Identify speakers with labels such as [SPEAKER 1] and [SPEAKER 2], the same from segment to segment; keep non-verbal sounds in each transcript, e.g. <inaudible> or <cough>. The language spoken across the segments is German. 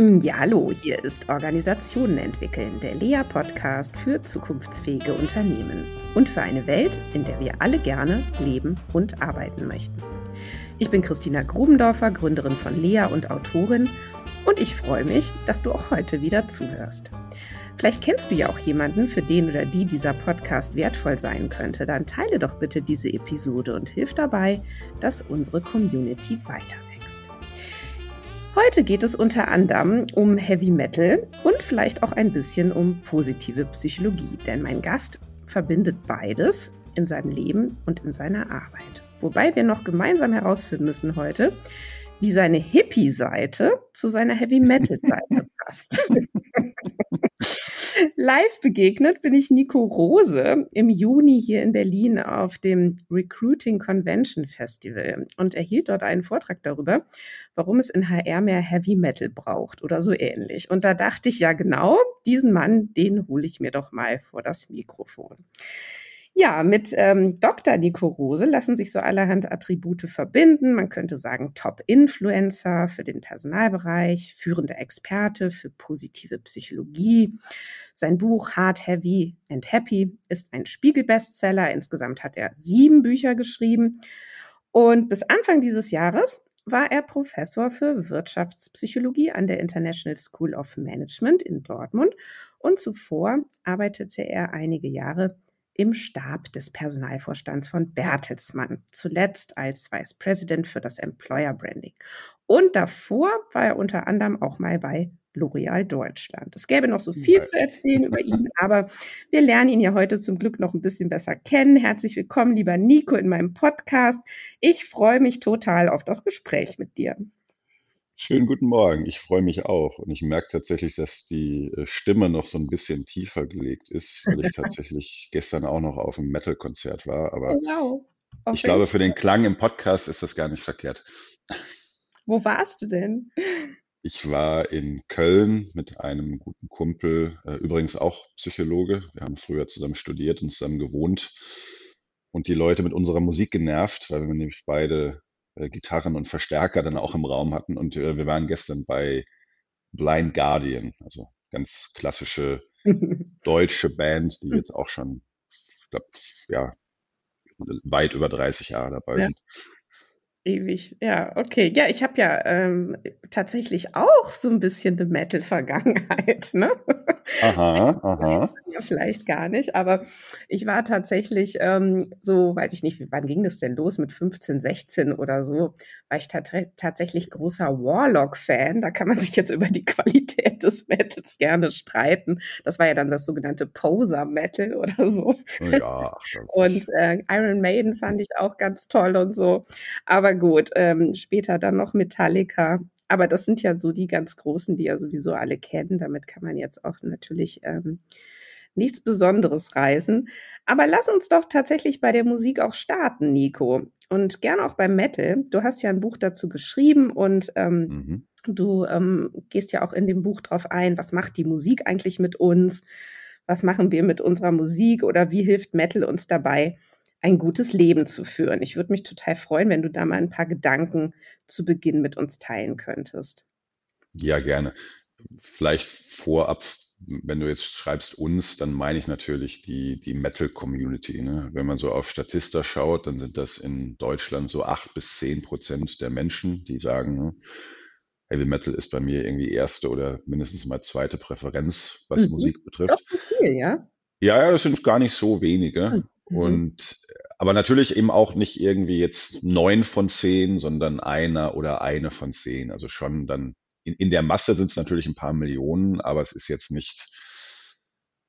[SPEAKER 1] Hm, ja, hallo, hier ist Organisationen entwickeln, der Lea-Podcast für zukunftsfähige Unternehmen und für eine Welt, in der wir alle gerne leben und arbeiten möchten. Ich bin Christina Grubendorfer, Gründerin von Lea und Autorin und ich freue mich, dass du auch heute wieder zuhörst. Vielleicht kennst du ja auch jemanden, für den oder die dieser Podcast wertvoll sein könnte. Dann teile doch bitte diese Episode und hilf dabei, dass unsere Community weiter Heute geht es unter anderem um Heavy Metal und vielleicht auch ein bisschen um positive Psychologie, denn mein Gast verbindet beides in seinem Leben und in seiner Arbeit. Wobei wir noch gemeinsam herausfinden müssen heute, wie seine Hippie-Seite zu seiner Heavy-Metal-Seite <laughs> passt. Live begegnet bin ich Nico Rose im Juni hier in Berlin auf dem Recruiting Convention Festival und erhielt dort einen Vortrag darüber, warum es in HR mehr Heavy Metal braucht oder so ähnlich. Und da dachte ich ja genau, diesen Mann, den hole ich mir doch mal vor das Mikrofon. Ja, mit ähm, Dr. Nico Rose lassen sich so allerhand Attribute verbinden. Man könnte sagen Top-Influencer für den Personalbereich, führender Experte für positive Psychologie. Sein Buch Hard, Heavy and Happy ist ein Spiegel-Bestseller. Insgesamt hat er sieben Bücher geschrieben. Und bis Anfang dieses Jahres war er Professor für Wirtschaftspsychologie an der International School of Management in Dortmund und zuvor arbeitete er einige Jahre im Stab des Personalvorstands von Bertelsmann, zuletzt als Vice President für das Employer Branding. Und davor war er unter anderem auch mal bei L'Oreal Deutschland. Es gäbe noch so viel zu erzählen über ihn, aber wir lernen ihn ja heute zum Glück noch ein bisschen besser kennen. Herzlich willkommen, lieber Nico, in meinem Podcast. Ich freue mich total auf das Gespräch mit dir.
[SPEAKER 2] Schönen guten Morgen. Ich freue mich auch. Und ich merke tatsächlich, dass die äh, Stimme noch so ein bisschen tiefer gelegt ist, weil ich <laughs> tatsächlich gestern auch noch auf einem Metal-Konzert war. Aber wow. ich glaube, für den Klang im Podcast ist das gar nicht verkehrt.
[SPEAKER 1] Wo warst du denn?
[SPEAKER 2] Ich war in Köln mit einem guten Kumpel, äh, übrigens auch Psychologe. Wir haben früher zusammen studiert und zusammen gewohnt und die Leute mit unserer Musik genervt, weil wir nämlich beide Gitarren und Verstärker dann auch im Raum hatten. Und äh, wir waren gestern bei Blind Guardian, also ganz klassische <laughs> deutsche Band, die hm. jetzt auch schon, ich glaube, ja, weit über 30 Jahre dabei ja. sind.
[SPEAKER 1] Ewig, ja, okay. Ja, ich habe ja ähm, tatsächlich auch so ein bisschen eine Metal-Vergangenheit, ne?
[SPEAKER 2] Aha, aha. <laughs>
[SPEAKER 1] Ja, vielleicht gar nicht, aber ich war tatsächlich ähm, so, weiß ich nicht, wann ging das denn los? Mit 15, 16 oder so, war ich tatsächlich großer Warlock-Fan. Da kann man sich jetzt über die Qualität des Metals gerne streiten. Das war ja dann das sogenannte Poser-Metal oder so.
[SPEAKER 2] Ja.
[SPEAKER 1] und äh, Iron Maiden fand ich auch ganz toll und so. Aber gut, ähm, später dann noch Metallica aber das sind ja so die ganz großen, die ja sowieso alle kennen. Damit kann man jetzt auch natürlich ähm, nichts Besonderes reißen. Aber lass uns doch tatsächlich bei der Musik auch starten, Nico. Und gern auch beim Metal. Du hast ja ein Buch dazu geschrieben und ähm, mhm. du ähm, gehst ja auch in dem Buch drauf ein, was macht die Musik eigentlich mit uns? Was machen wir mit unserer Musik oder wie hilft Metal uns dabei, ein gutes Leben zu führen. Ich würde mich total freuen, wenn du da mal ein paar Gedanken zu Beginn mit uns teilen könntest.
[SPEAKER 2] Ja, gerne. Vielleicht vorab, wenn du jetzt schreibst uns, dann meine ich natürlich die, die Metal-Community. Ne? Wenn man so auf Statista schaut, dann sind das in Deutschland so acht bis zehn Prozent der Menschen, die sagen, ne, Heavy Metal ist bei mir irgendwie erste oder mindestens mal zweite Präferenz, was mhm. Musik betrifft.
[SPEAKER 1] Doch viel, ja?
[SPEAKER 2] Ja, das sind gar nicht so wenige. Mhm. Mhm. Und aber natürlich eben auch nicht irgendwie jetzt neun von zehn, sondern einer oder eine von zehn. Also schon dann in, in der Masse sind es natürlich ein paar Millionen, aber es ist jetzt nicht,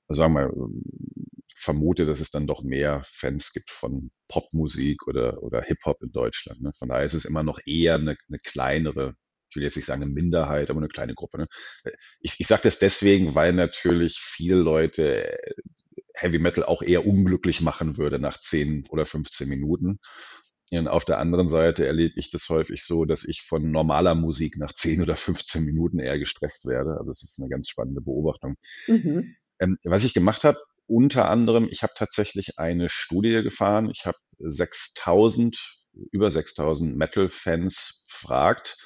[SPEAKER 2] also sagen wir mal, ich vermute, dass es dann doch mehr Fans gibt von Popmusik oder, oder Hip-Hop in Deutschland. Ne? Von daher ist es immer noch eher eine, eine kleinere ich will jetzt nicht sagen eine Minderheit, aber eine kleine Gruppe. Ne? Ich, ich sage das deswegen, weil natürlich viele Leute Heavy Metal auch eher unglücklich machen würde nach 10 oder 15 Minuten. Und auf der anderen Seite erlebe ich das häufig so, dass ich von normaler Musik nach 10 oder 15 Minuten eher gestresst werde. Also das ist eine ganz spannende Beobachtung. Mhm. Ähm, was ich gemacht habe, unter anderem, ich habe tatsächlich eine Studie gefahren. Ich habe 6000, über 6000 Metal-Fans befragt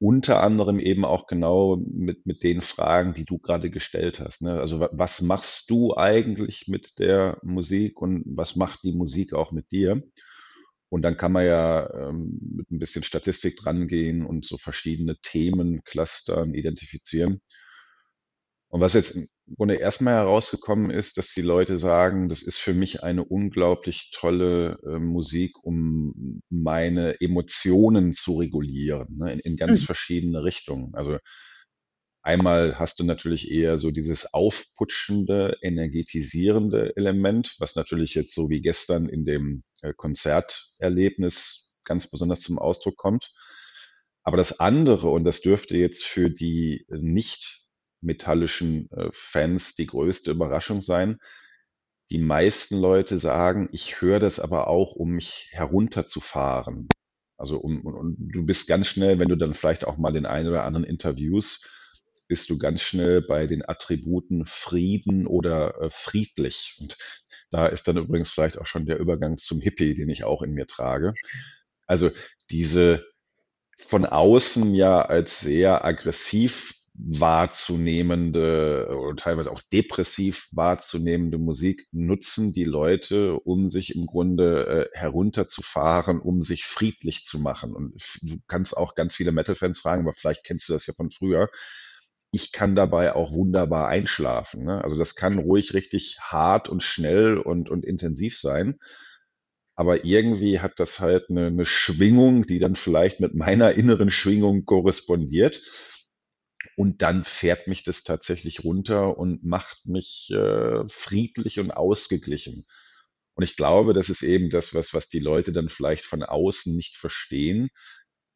[SPEAKER 2] unter anderem eben auch genau mit, mit den Fragen, die du gerade gestellt hast. Ne? Also was machst du eigentlich mit der Musik und was macht die Musik auch mit dir? Und dann kann man ja ähm, mit ein bisschen Statistik drangehen und so verschiedene Themen clustern, identifizieren. Und was jetzt im Grunde erstmal herausgekommen ist, dass die Leute sagen, das ist für mich eine unglaublich tolle äh, Musik, um meine Emotionen zu regulieren, ne, in, in ganz mhm. verschiedene Richtungen. Also einmal hast du natürlich eher so dieses aufputschende, energetisierende Element, was natürlich jetzt so wie gestern in dem äh, Konzerterlebnis ganz besonders zum Ausdruck kommt. Aber das andere, und das dürfte jetzt für die nicht metallischen Fans die größte Überraschung sein. Die meisten Leute sagen, ich höre das aber auch, um mich herunterzufahren. Also um, und du bist ganz schnell, wenn du dann vielleicht auch mal den einen oder anderen Interviews, bist du ganz schnell bei den Attributen Frieden oder äh, friedlich. Und da ist dann übrigens vielleicht auch schon der Übergang zum Hippie, den ich auch in mir trage. Also diese von außen ja als sehr aggressiv wahrzunehmende oder teilweise auch depressiv wahrzunehmende Musik nutzen die Leute, um sich im Grunde äh, herunterzufahren, um sich friedlich zu machen. Und du kannst auch ganz viele Metal-Fans fragen, aber vielleicht kennst du das ja von früher. Ich kann dabei auch wunderbar einschlafen. Ne? Also das kann ruhig richtig hart und schnell und, und intensiv sein. Aber irgendwie hat das halt eine, eine Schwingung, die dann vielleicht mit meiner inneren Schwingung korrespondiert und dann fährt mich das tatsächlich runter und macht mich äh, friedlich und ausgeglichen. Und ich glaube, das ist eben das, was, was die Leute dann vielleicht von außen nicht verstehen,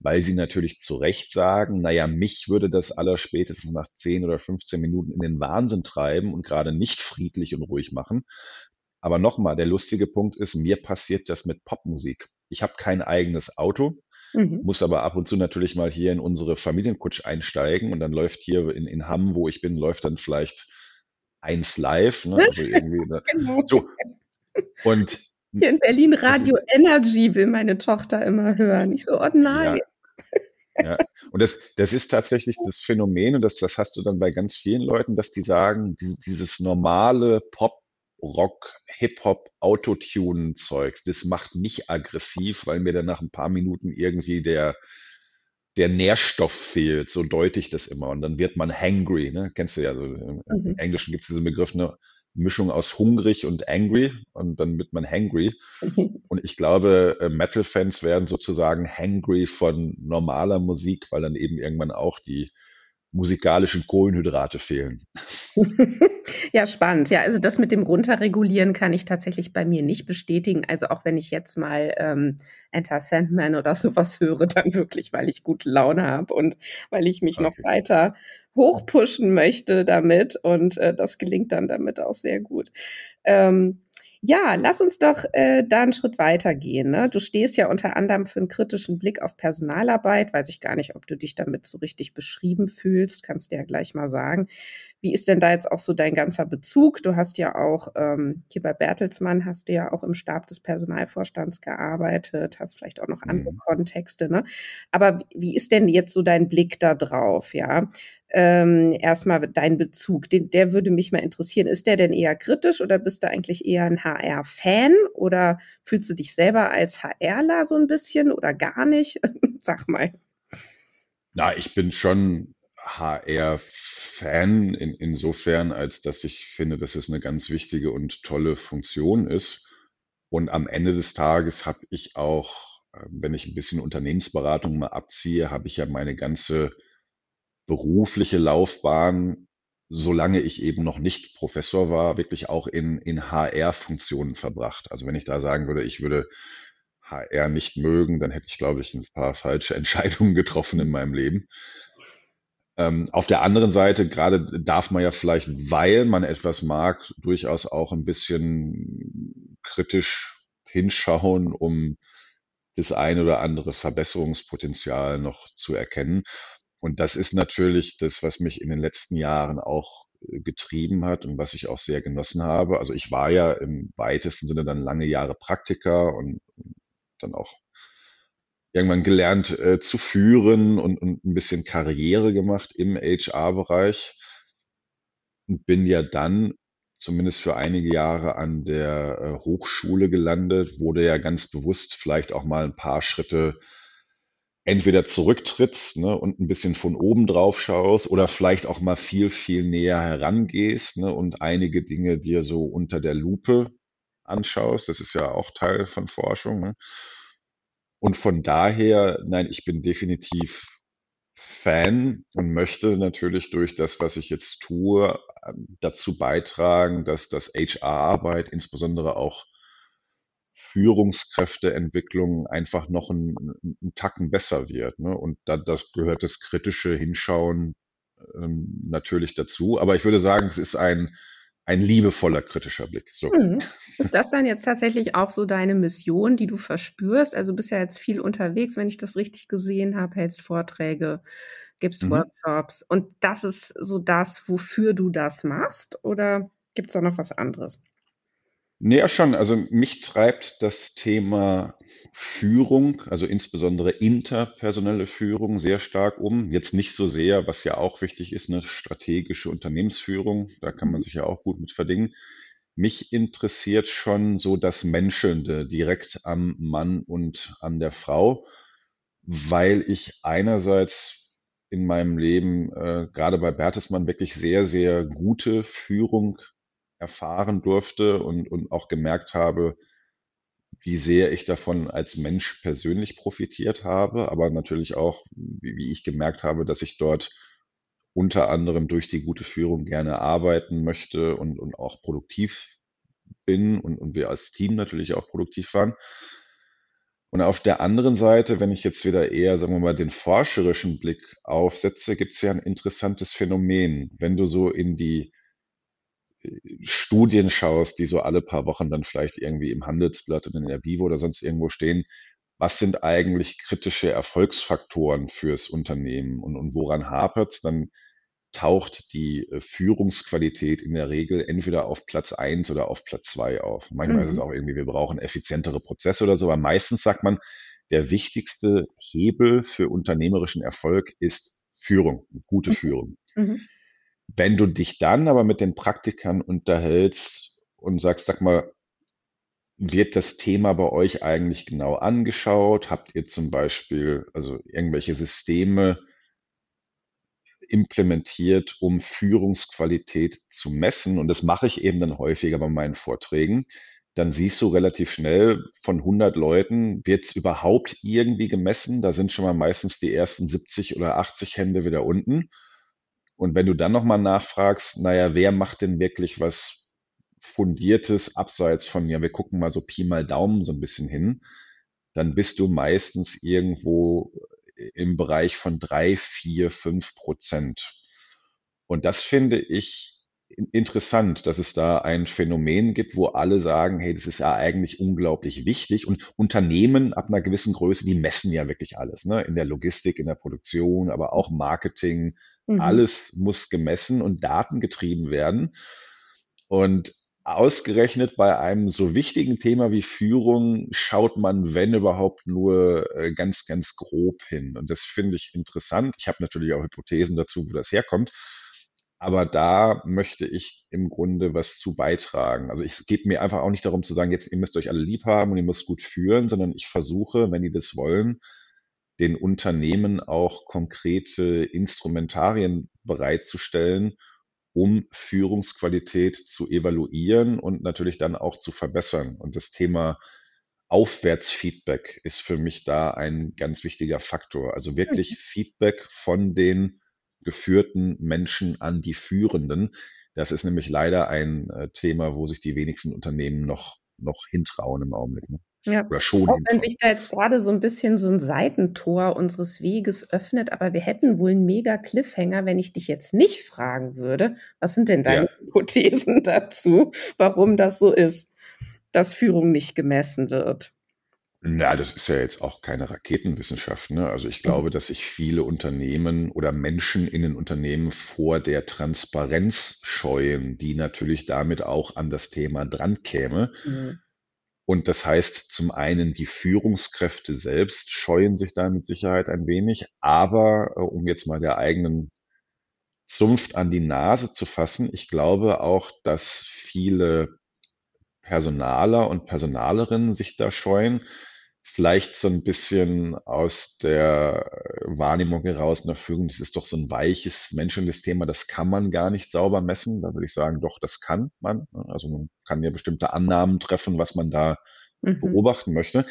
[SPEAKER 2] weil sie natürlich zu Recht sagen, naja, mich würde das aller spätestens nach 10 oder 15 Minuten in den Wahnsinn treiben und gerade nicht friedlich und ruhig machen. Aber nochmal, der lustige Punkt ist, mir passiert das mit Popmusik. Ich habe kein eigenes Auto. Mhm. Muss aber ab und zu natürlich mal hier in unsere Familienkutsch einsteigen und dann läuft hier in, in Hamm, wo ich bin, läuft dann vielleicht eins live. Ne? <laughs> Also irgendwie, ne? genau. so.
[SPEAKER 1] Und <laughs> hier in Berlin Radio ist, Energy will meine Tochter immer hören. Ich so, oh nein.
[SPEAKER 2] Ja. ja. Und das, das ist tatsächlich das Phänomen, und das, das hast du dann bei ganz vielen Leuten, dass die sagen, diese, dieses normale Pop, Rock, Hip-Hop, Autotune-Zeugs. Das macht mich aggressiv, weil mir dann nach ein paar Minuten irgendwie der, der Nährstoff fehlt. So deute ich das immer. Und dann wird man hangry. Ne? Kennst du ja, so im mhm. Englischen gibt es diesen Begriff, eine Mischung aus hungrig und angry. Und dann wird man hangry. <laughs> Und ich glaube, äh, Metal-Fans werden sozusagen hangry von normaler Musik, weil dann eben irgendwann auch die musikalischen Kohlenhydrate fehlen. <laughs>
[SPEAKER 1] ja, spannend. Ja, also das mit dem Runterregulieren kann ich tatsächlich bei mir nicht bestätigen. Also auch wenn ich jetzt mal ähm, Enter Sandman oder sowas höre, dann wirklich, weil ich gute Laune habe und weil ich mich okay. noch weiter hochpushen möchte damit. Und äh, das gelingt dann damit auch sehr gut. Ähm, ja, lass uns doch äh, da einen Schritt weiter gehen. Ne? Du stehst ja unter anderem für einen kritischen Blick auf Personalarbeit. Weiß ich gar nicht, ob du dich damit so richtig beschrieben fühlst. Kannst du ja gleich mal sagen. Wie ist denn da jetzt auch so dein ganzer Bezug? Du hast ja auch ähm, hier bei Bertelsmann hast du ja auch im Stab des Personalvorstands gearbeitet, hast vielleicht auch noch andere mhm. Kontexte. Ne? Aber wie ist denn jetzt so dein Blick da drauf? Ja, ähm, erstmal dein Bezug, den, der würde mich mal interessieren. Ist der denn eher kritisch oder bist du eigentlich eher ein HR-Fan oder fühlst du dich selber als HRler so ein bisschen oder gar nicht? <laughs> Sag mal.
[SPEAKER 2] Na, ich bin schon HR-Fan in, insofern, als dass ich finde, dass es eine ganz wichtige und tolle Funktion ist. Und am Ende des Tages habe ich auch, äh, wenn ich ein bisschen Unternehmensberatung mal abziehe, habe ich ja meine ganze berufliche Laufbahn, solange ich eben noch nicht Professor war, wirklich auch in, in HR-Funktionen verbracht. Also wenn ich da sagen würde, ich würde HR nicht mögen, dann hätte ich, glaube ich, ein paar falsche <laughs> Entscheidungen getroffen in meinem Leben. Ähm, auf der anderen Seite, gerade darf man ja vielleicht, weil man etwas mag, durchaus auch ein bisschen kritisch hinschauen, um das ein oder andere Verbesserungspotenzial noch zu erkennen. Und das ist natürlich das, was mich in den letzten Jahren auch äh, getrieben hat und was ich auch sehr genossen habe. Also ich war ja im weitesten Sinne dann lange Jahre Praktiker und dann auch irgendwann gelernt äh, zu führen und, und ein bisschen Karriere gemacht im HR-Bereich und bin ja dann zumindest für einige Jahre an der äh, Hochschule gelandet, wurde ja ganz bewusst vielleicht auch mal ein paar Schritte entweder zurücktrittst ne, und ein bisschen von oben drauf schaust oder vielleicht auch mal viel, viel näher herangehst ne, und einige Dinge dir so unter der Lupe anschaust. Das ist ja auch Teil von Forschung. Ne? Und von daher, nein, ich bin definitiv Fan und möchte natürlich durch das, was ich jetzt tue, dazu beitragen, dass das HR-Arbeit, insbesondere auch Führungskräfteentwicklung einfach noch ein, ein Tacken besser wird. Ne? Und da, das gehört das kritische Hinschauen ähm, natürlich dazu. Aber ich würde sagen, es ist ein, ein liebevoller kritischer Blick. So.
[SPEAKER 1] Mhm. Ist das dann jetzt tatsächlich auch so deine Mission, die du verspürst? Also bist ja jetzt viel unterwegs, wenn ich das richtig gesehen habe, hältst Vorträge, gibst mhm. Workshops und das ist so das, wofür du das machst oder gibt es da noch was anderes?
[SPEAKER 2] Nee, ja schon. Also mich treibt das Thema Führung, also insbesondere interpersonelle Führung, sehr stark um. Jetzt nicht so sehr, was ja auch wichtig ist, eine strategische Unternehmensführung. Da kann man sich ja auch gut mit verdingen. Mich interessiert schon so das Menschelnde direkt am Mann und an der Frau, weil ich einerseits in meinem Leben äh, gerade bei Bertelsmann wirklich sehr, sehr gute Führung erfahren durfte und, und auch gemerkt habe, wie sehr ich davon als Mensch persönlich profitiert habe, aber natürlich auch, wie, wie ich gemerkt habe, dass ich dort unter anderem durch die gute Führung gerne arbeiten möchte und, und auch produktiv bin und, und wir als Team natürlich auch produktiv waren. Und auf der anderen Seite, wenn ich jetzt wieder eher, sagen wir mal, den forscherischen Blick aufsetze, gibt es ja ein interessantes Phänomen. Wenn du so in die Studien schaust, die so alle paar Wochen dann vielleicht irgendwie im Handelsblatt und in der Vivo oder sonst irgendwo stehen, was sind eigentlich kritische Erfolgsfaktoren fürs Unternehmen und, und woran hapert es, dann taucht die äh, Führungsqualität in der Regel entweder auf Platz eins oder auf Platz zwei auf. Manchmal mhm. ist es mhm. auch irgendwie, wir brauchen effizientere Prozesse oder so, aber meistens sagt man, der wichtigste Hebel für unternehmerischen Erfolg ist Führung, gute mhm. Führung. Mhm. Wenn du dich dann aber mit den Praktikern unterhältst und sagst, sag mal, wird das Thema bei euch eigentlich genau angeschaut? Habt ihr zum Beispiel also irgendwelche Systeme implementiert, um Führungsqualität zu messen? Und das mache ich eben dann häufiger bei meinen Vorträgen. Dann siehst du relativ schnell, von 100 Leuten wird es überhaupt irgendwie gemessen. Da sind schon mal meistens die ersten 70 oder 80 Hände wieder unten. Und wenn du dann nochmal nachfragst, naja, wer macht denn wirklich was Fundiertes abseits von, ja, wir gucken mal so Pi mal Daumen so ein bisschen hin, dann bist du meistens irgendwo im Bereich von drei, vier, fünf Prozent. Und das finde ich interessant, dass es da ein Phänomen gibt, wo alle sagen, hey, das ist ja eigentlich unglaublich wichtig. Und Unternehmen ab einer gewissen Größe, die messen ja wirklich alles, ne? In der Logistik, in der Produktion, aber auch Marketing. Mhm. Alles muss gemessen und datengetrieben werden. Und ausgerechnet bei einem so wichtigen Thema wie Führung schaut man, wenn überhaupt, nur äh, ganz, ganz grob hin. Und das finde ich interessant. Ich habe natürlich auch Hypothesen dazu, wo das herkommt. Aber da möchte ich im Grunde was zu beitragen. Also es geht mir einfach auch nicht darum zu sagen, jetzt ihr müsst euch alle lieb haben und ihr müsst gut führen, sondern ich versuche, wenn die das wollen, den Unternehmen auch konkrete Instrumentarien bereitzustellen, um Führungsqualität zu evaluieren und natürlich dann auch zu verbessern. Und das Thema Aufwärtsfeedback ist für mich da ein ganz wichtiger Faktor. Also wirklich mhm. Feedback von den geführten Menschen an die Führenden. Das ist nämlich leider ein äh, Thema, wo sich die wenigsten Unternehmen noch, noch hintrauen im Augenblick. Ne?
[SPEAKER 1] Ja, Oder schon auch wenn sich da jetzt gerade so ein bisschen so ein Seitentor unseres Weges öffnet, aber wir hätten wohl einen mega Cliffhanger, wenn ich dich jetzt nicht fragen würde, was sind denn deine ja. <laughs> Hypothesen dazu, warum das so ist, dass Führung nicht gemessen wird?
[SPEAKER 2] Na, das ist ja jetzt auch keine Raketenwissenschaft. Ne? Also ich glaube, dass sich viele Unternehmen oder Menschen in den Unternehmen vor der Transparenz scheuen, die natürlich damit auch an das Thema dran käme. Mhm. Und das heißt zum einen, die Führungskräfte selbst scheuen sich da mit Sicherheit ein wenig, aber äh, um jetzt mal der eigenen Zunft an die Nase zu fassen, ich glaube auch, dass viele Personaler und Personalerinnen sich da scheuen, vielleicht so ein bisschen aus der Wahrnehmung heraus in der Führung, das ist doch so ein weiches, menschliches Thema, das kann man gar nicht sauber messen. Da würde ich sagen, doch, das kann man. Also man kann ja bestimmte Annahmen treffen, was man da mhm. beobachten möchte.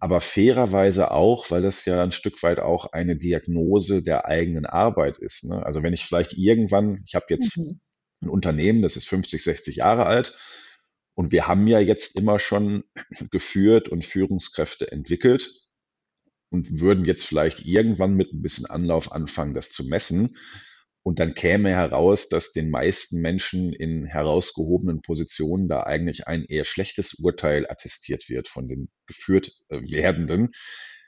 [SPEAKER 2] Aber fairerweise auch, weil das ja ein Stück weit auch eine Diagnose der eigenen Arbeit ist. Ne? Also wenn ich vielleicht irgendwann, ich habe jetzt mhm. ein Unternehmen, das ist 50, 60 Jahre alt, und wir haben ja jetzt immer schon <clears throat> geführt und Führungskräfte entwickelt und würden jetzt vielleicht irgendwann mit ein bisschen Anlauf anfangen, das zu messen. Und dann käme heraus, dass den meisten Menschen in herausgehobenen Positionen da eigentlich ein eher schlechtes Urteil attestiert wird von den geführt äh, werdenden.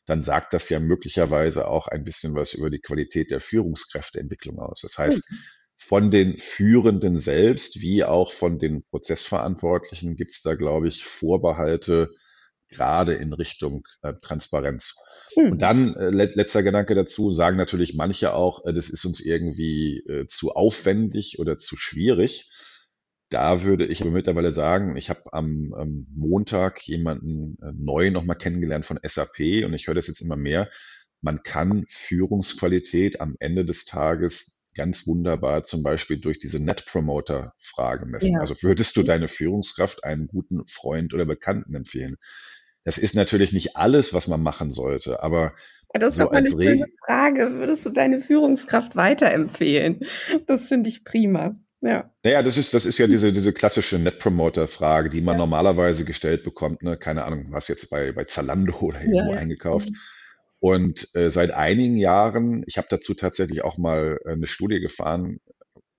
[SPEAKER 2] Dann sagt das ja möglicherweise auch ein bisschen was über die Qualität der Führungskräfteentwicklung aus. Das heißt, mhm von den Führenden selbst wie auch von den Prozessverantwortlichen gibt es da, glaube ich, Vorbehalte gerade in Richtung äh, Transparenz. Hm. Und dann, äh, letzter Gedanke dazu, sagen natürlich manche auch, äh, das ist uns irgendwie äh, zu aufwendig oder zu schwierig. Da würde ich aber mittlerweile sagen, ich habe am, am, Montag jemanden äh, neu nochmal kennengelernt von SAP und ich höre das jetzt immer mehr. Man kann Führungsqualität am Ende des Tages ganz wunderbar zum Beispiel durch diese Net Promoter Frage messen. Ja. Also würdest du deine Führungskraft einem guten Freund oder Bekannten empfehlen? Das ist natürlich nicht alles, was man machen sollte, aber
[SPEAKER 1] ja, das ist so doch mal eine schöne Frage. Würdest du deine Führungskraft weiterempfehlen? Das finde ich prima. Ja.
[SPEAKER 2] Naja, das ist, das ist ja diese, diese klassische Net Promoter Frage, die man ja. normalerweise gestellt bekommt. Ne? Keine Ahnung, was jetzt bei, bei Zalando oder irgendwo ja, eingekauft. Mhm und äh, seit einigen Jahren, ich habe dazu tatsächlich auch mal äh, eine Studie gefahren,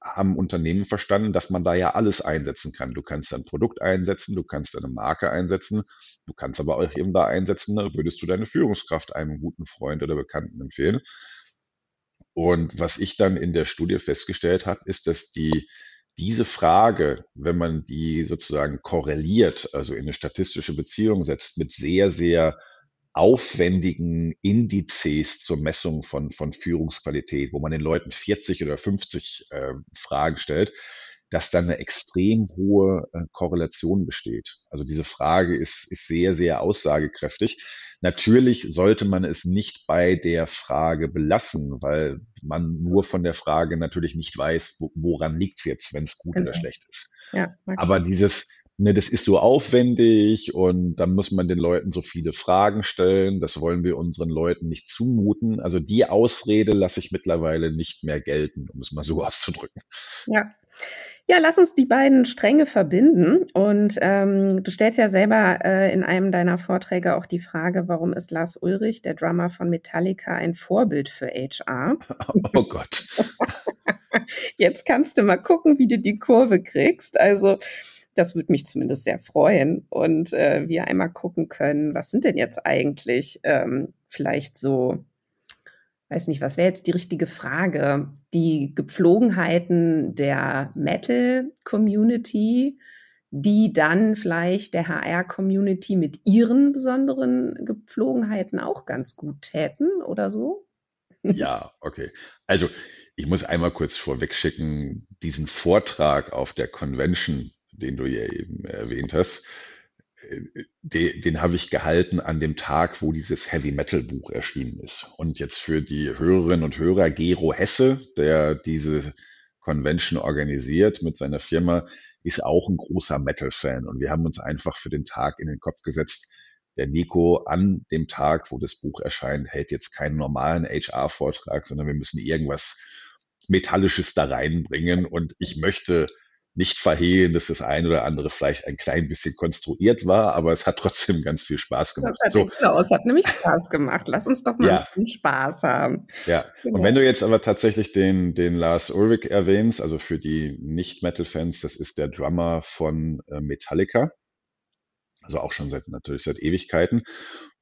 [SPEAKER 2] haben Unternehmen verstanden, dass man da ja alles einsetzen kann. Du kannst ein Produkt einsetzen, du kannst eine Marke einsetzen, du kannst aber auch eben da einsetzen, ne, würdest du deine Führungskraft einem guten Freund oder Bekannten empfehlen. Und was ich dann in der Studie festgestellt habe, ist, dass die diese Frage, wenn man die sozusagen korreliert, also in eine statistische Beziehung setzt mit sehr, sehr aufwendigen Indizes zur Messung von, von Führungsqualität, wo man den Leuten 40 oder 50 äh, Fragen stellt, dass dann eine extrem hohe äh, Korrelation besteht. Also diese Frage ist, ist sehr, sehr aussagekräftig. Natürlich sollte man es nicht bei der Frage belassen, weil man nur von der Frage natürlich nicht weiß, wo, woran liegt es jetzt, wenn es gut genau. oder schlecht ist. Ja, okay. Aber dieses ne, das ist so aufwendig und dann muss man den Leuten so viele Fragen stellen. Das wollen wir unseren Leuten nicht zumuten. Also die Ausrede lasse ich mittlerweile nicht mehr gelten, um es mal so <laughs> auszudrücken.
[SPEAKER 1] Ja. Ja, lass uns die beiden Stränge verbinden. Und ähm, du stellst ja selber äh, in einem deiner Vorträge auch die Frage, warum ist Lars Ulrich, der Drummer von Metallica, ein Vorbild für HR? <laughs>
[SPEAKER 2] Oh Gott. <laughs>
[SPEAKER 1] Jetzt kannst du mal gucken, wie du die Kurve kriegst. Also das würde mich zumindest sehr freuen. Und äh, wir einmal gucken können, was sind denn jetzt eigentlich ähm, vielleicht so, weiß nicht, was wäre jetzt die richtige Frage? Die Gepflogenheiten der Metal-Community, die dann vielleicht der HR-Community mit ihren besonderen Gepflogenheiten auch ganz gut täten oder so?
[SPEAKER 2] Ja, okay. Also ich muss einmal kurz vorweg schicken, diesen Vortrag auf der Convention, den du ja eben erwähnt hast, äh, den, den habe ich gehalten an dem Tag, wo dieses Heavy Metal Buch erschienen ist. Und jetzt für die Hörerinnen und Hörer, Gero Hesse, der diese Convention organisiert mit seiner Firma, ist auch ein großer Metal-Fan. Und wir haben uns einfach für den Tag in den Kopf gesetzt, der Nico an dem Tag, wo das Buch erscheint, hält jetzt keinen normalen HR-Vortrag, sondern wir müssen irgendwas Metallisches da reinbringen. Und ich möchte nicht verhehlen, dass das ein oder andere vielleicht ein klein bisschen konstruiert war, aber es hat trotzdem ganz viel Spaß gemacht.
[SPEAKER 1] Das hat, so. genau, es hat nämlich Spaß gemacht. Lass uns doch mal ja. ein Spaß haben.
[SPEAKER 2] Ja, genau. und wenn du jetzt aber tatsächlich den, den Lars Ulrich erwähnst, also für die Nicht-Metal-Fans, das ist der Drummer von äh, Metallica. Also auch schon seit natürlich seit Ewigkeiten.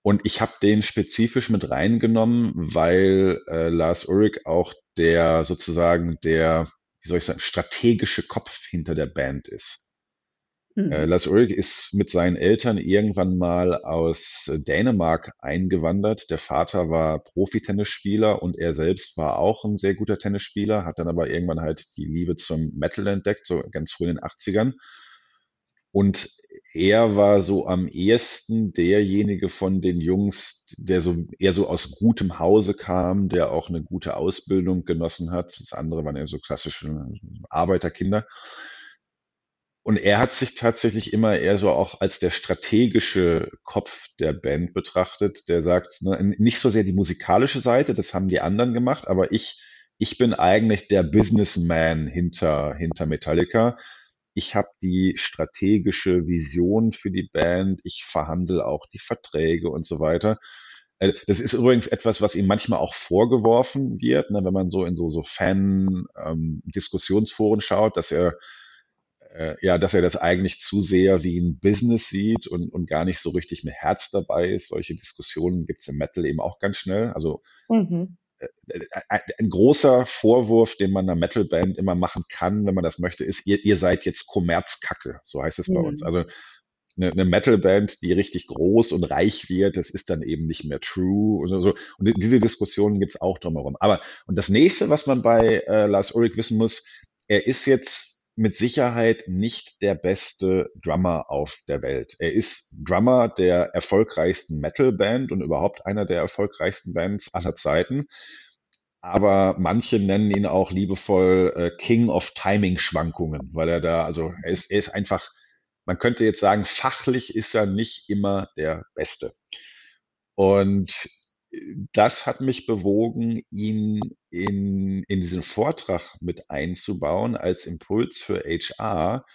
[SPEAKER 2] Und ich habe den spezifisch mit reingenommen, weil äh, Lars Ulrich auch der sozusagen der wie soll ich sagen, strategische Kopf hinter der Band ist. Mhm. Äh, Lars Ulrich ist mit seinen Eltern irgendwann mal aus Dänemark eingewandert. Der Vater war Profitennisspieler und er selbst war auch ein sehr guter Tennisspieler, hat dann aber irgendwann halt die Liebe zum Metal entdeckt, so ganz früh in den 80ern. Und er war so am ehesten derjenige von den Jungs, der so eher so aus gutem Hause kam, der auch eine gute Ausbildung genossen hat. Das andere waren eher so klassische Arbeiterkinder. Und er hat sich tatsächlich immer eher so auch als der strategische Kopf der Band betrachtet, der sagt, ne, nicht so sehr die musikalische Seite, das haben die anderen gemacht, aber ich, ich bin eigentlich der Businessman hinter, hinter Metallica. Ich habe die strategische Vision für die Band, ich verhandle auch die Verträge und so weiter. Äh, das ist übrigens etwas, was ihm manchmal auch vorgeworfen wird, ne, wenn man so in so, so Fan-Diskussionsforen ähm, schaut, dass er äh, ja, dass er das eigentlich zu sehr wie ein Business sieht und, und gar nicht so richtig mit Herz dabei ist. Solche Diskussionen gibt's im Metal eben auch ganz schnell. Also mhm. Äh, äh, ein großer Vorwurf, den man einer Metalband immer machen kann, wenn man das möchte, ist, ihr, ihr seid jetzt Kommerzkacke, so heißt es mhm. bei uns. Also eine, eine Metalband, die richtig groß und reich wird, das ist dann eben nicht mehr true und so. Und diese Diskussionen gibt's auch drumherum. Aber und das nächste, was man bei äh, Lars Ulrich wissen muss, er ist jetzt mit Sicherheit nicht der beste Drummer auf der Welt. Er ist Drummer der erfolgreichsten Metal-Band und überhaupt einer der erfolgreichsten Bands aller Zeiten. Aber manche nennen ihn auch liebevoll äh, King of Timing-Schwankungen, weil er da, also er ist, er ist einfach, man könnte jetzt sagen, fachlich ist er nicht immer der Beste. Und das hat mich bewogen, ihn in, in diesen Vortrag mit einzubauen als Impuls für HR,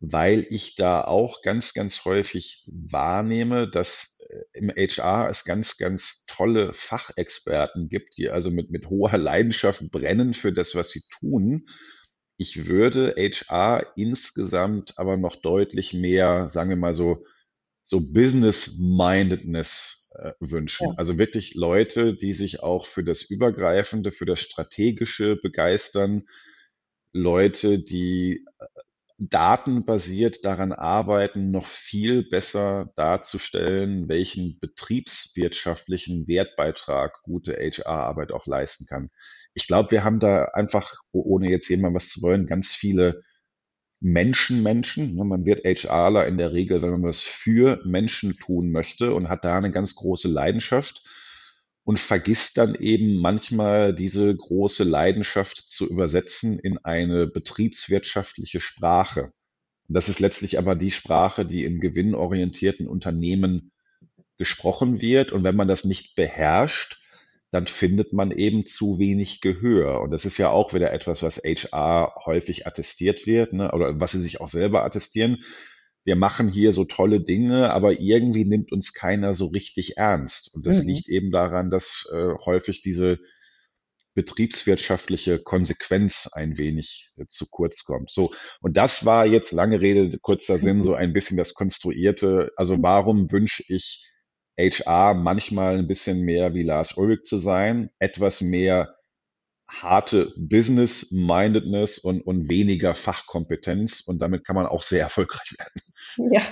[SPEAKER 2] weil ich da auch ganz, ganz häufig wahrnehme, dass äh, im HR es ganz, ganz tolle Fachexperten gibt, die also mit, mit hoher Leidenschaft brennen für das, was sie tun. Ich würde HR insgesamt aber noch deutlich mehr, sagen wir mal so, so Business-Mindedness äh, wünschen. Ja. Also wirklich Leute, die sich auch für das Übergreifende, für das Strategische begeistern. Leute, die äh, datenbasiert daran arbeiten, noch viel besser darzustellen, welchen betriebswirtschaftlichen Wertbeitrag gute HR-Arbeit auch leisten kann. Ich glaube, wir haben da einfach, ohne jetzt jemand was zu wollen, ganz viele Menschen Menschen. Ne, man wird HRler in der Regel, wenn man was für Menschen tun möchte und hat da eine ganz große Leidenschaft und vergisst dann eben manchmal diese große Leidenschaft zu übersetzen in eine betriebswirtschaftliche Sprache. Und das ist letztlich aber die Sprache, die in gewinnorientierten Unternehmen gesprochen wird. Und wenn man das nicht beherrscht, dann findet man eben zu wenig Gehör. Und das ist ja auch wieder etwas, was HR häufig attestiert wird, ne? oder was sie sich auch selber attestieren. Wir machen hier so tolle Dinge, aber irgendwie nimmt uns keiner so richtig ernst. Und das mhm. liegt eben daran, dass äh, häufig diese betriebswirtschaftliche Konsequenz ein wenig äh, zu kurz kommt. So. Und das war jetzt lange Rede, kurzer Sinn, so ein bisschen das konstruierte. Also warum wünsche ich HR manchmal ein bisschen mehr wie Lars Ulrich zu sein, etwas mehr harte Business-Mindedness und, und weniger Fachkompetenz und damit kann man auch sehr erfolgreich werden.
[SPEAKER 1] Ja,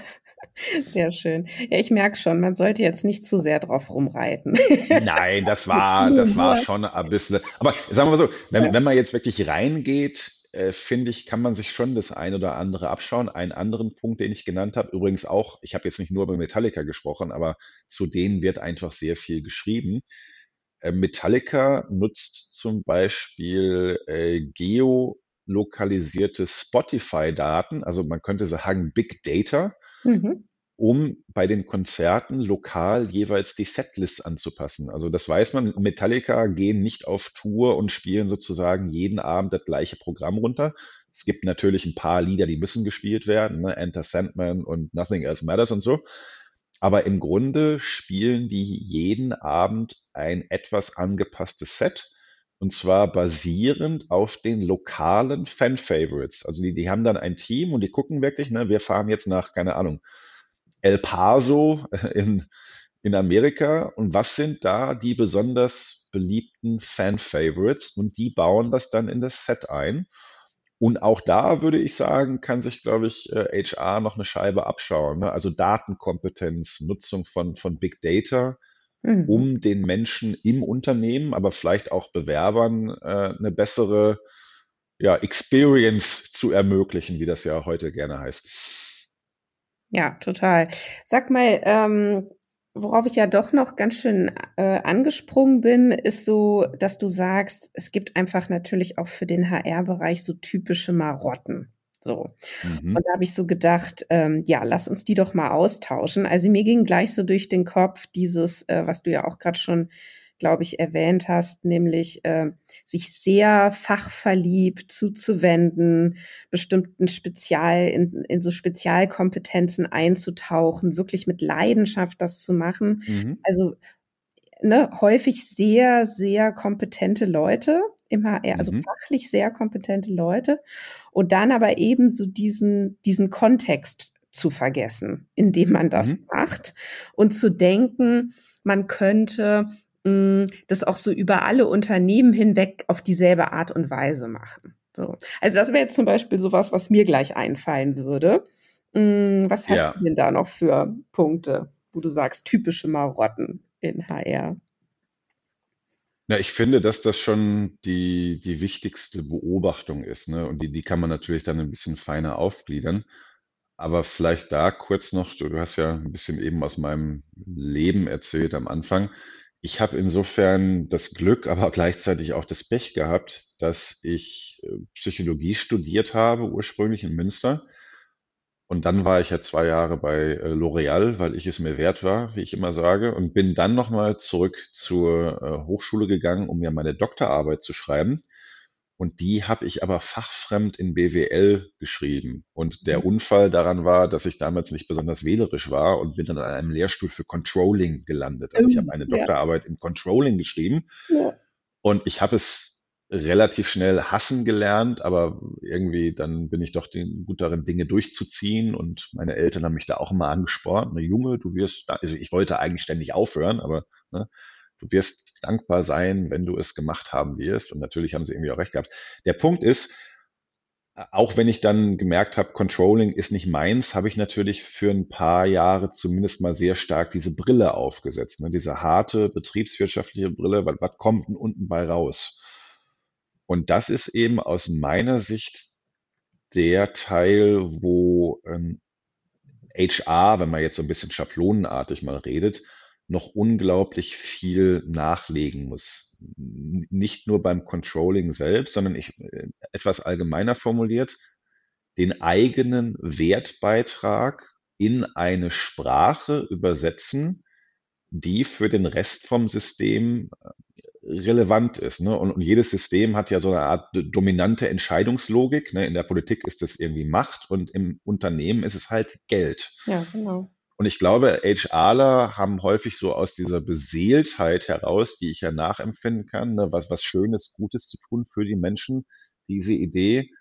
[SPEAKER 1] <laughs> sehr schön. Ja, ich merke schon, man sollte jetzt nicht zu sehr drauf rumreiten.
[SPEAKER 2] Nein, das war, das war <laughs> schon ein bisschen. Aber sagen wir mal so, wenn, wenn man jetzt wirklich reingeht äh, finde ich, kann man sich schon das ein oder andere abschauen. Einen anderen Punkt, den ich genannt habe, übrigens auch, ich habe jetzt nicht nur über Metallica gesprochen, aber zu denen wird einfach sehr viel geschrieben. Äh, Metallica nutzt zum Beispiel äh, geolokalisierte Spotify-Daten, also man könnte sagen Big Data, mhm um bei den Konzerten lokal jeweils die Setlists anzupassen. Also das weiß man, Metallica gehen nicht auf Tour und spielen sozusagen jeden Abend das gleiche Programm runter. Es gibt natürlich ein paar Lieder, die müssen gespielt werden, ne? Enter Sandman und Nothing Else Matters und so. Aber im Grunde spielen die jeden Abend ein etwas angepasstes Set. Und zwar basierend auf den lokalen Fan-Favorites. Also die, die haben dann ein Team und die gucken wirklich, ne, wir fahren jetzt nach, keine Ahnung, El Paso in, in Amerika und was sind da die besonders beliebten Fan-Favorites und die bauen das dann in das Set ein. Und auch da würde ich sagen, kann sich, glaube ich, HR noch eine Scheibe abschauen. Ne? Also Datenkompetenz, Nutzung von, von Big Data, mhm. um den Menschen im Unternehmen, aber vielleicht auch Bewerbern äh, eine bessere ja, Experience zu ermöglichen, wie das ja heute gerne heißt.
[SPEAKER 1] Ja, total. Sag mal, ähm, worauf ich ja doch noch ganz schön äh, angesprungen bin, ist so, dass du sagst, es gibt einfach natürlich auch für den HR-Bereich so typische Marotten. So. Mhm. Und da habe ich so gedacht, ähm, ja, lass uns die doch mal austauschen. Also mir ging gleich so durch den Kopf dieses, äh, was du ja auch gerade schon glaube ich, erwähnt hast, nämlich äh, sich sehr fachverliebt zuzuwenden, bestimmten Spezial, in, in so Spezialkompetenzen einzutauchen, wirklich mit Leidenschaft das zu machen. Mhm. Also ne, häufig sehr, sehr kompetente Leute im HR, also mhm. fachlich sehr kompetente Leute und dann aber eben so diesen, diesen Kontext zu vergessen, in dem man das mhm. macht und zu denken, man könnte das auch so über alle Unternehmen hinweg auf dieselbe Art und Weise machen. So. Also das wäre jetzt zum Beispiel sowas, was mir gleich einfallen würde. Was hast ja. du denn da noch für Punkte, wo du sagst, typische Marotten in HR?
[SPEAKER 2] Na, ich finde, dass das schon die, die wichtigste Beobachtung ist. Ne? Und die, die kann man natürlich dann ein bisschen feiner aufgliedern. Aber vielleicht da kurz noch, du, du hast ja ein bisschen eben aus meinem Leben erzählt am Anfang. Ich habe insofern das Glück, aber gleichzeitig auch das Pech gehabt, dass ich äh, Psychologie studiert habe, ursprünglich in Münster. Und dann war ich ja zwei Jahre bei äh, L'Oréal, weil ich es mir wert war, wie ich immer sage, und bin dann nochmal zurück zur äh, Hochschule gegangen, um mir meine Doktorarbeit zu schreiben. Und die habe ich aber fachfremd in BWL geschrieben. Und der mhm. Unfall daran war, dass ich damals nicht besonders wählerisch war und bin dann an einem Lehrstuhl für Controlling gelandet. Also ich habe eine Doktorarbeit ja. im Controlling geschrieben. Ja. Und ich habe es relativ schnell hassen gelernt, aber irgendwie dann bin ich doch den, gut darin, Dinge durchzuziehen. Und meine Eltern haben mich da auch immer angespornt. Ne, Junge, du wirst, da, also ich wollte eigentlich ständig aufhören, aber ne, du wirst dankbar sein, wenn du es gemacht haben wirst. Und natürlich haben sie irgendwie auch recht gehabt. Der Punkt ist, auch wenn ich dann gemerkt habe, Controlling ist nicht meins, habe ich natürlich für ein paar Jahre zumindest mal sehr stark diese Brille aufgesetzt. Ne? Diese harte betriebswirtschaftliche Brille, was, was kommt denn unten bei raus? Und das ist eben aus meiner Sicht der Teil, wo ähm, HR, wenn man jetzt so ein bisschen schablonenartig mal redet, noch unglaublich viel nachlegen muss. Nicht nur beim Controlling selbst, sondern ich, äh, etwas allgemeiner formuliert, den eigenen Wertbeitrag in eine Sprache übersetzen, die für den Rest vom System äh, relevant ist. Ne? Und, und, jedes System hat ja so eine Art dominante Entscheidungslogik. Ne? In der Politik ist es irgendwie Macht und im Unternehmen ist es halt Geld. Ja, genau. Und ich glaube, HRler haben häufig so aus dieser Beseeltheit heraus, die ich ja nachempfinden kann, ne, was, was Schönes, Gutes zu tun für die Menschen, diese Idee,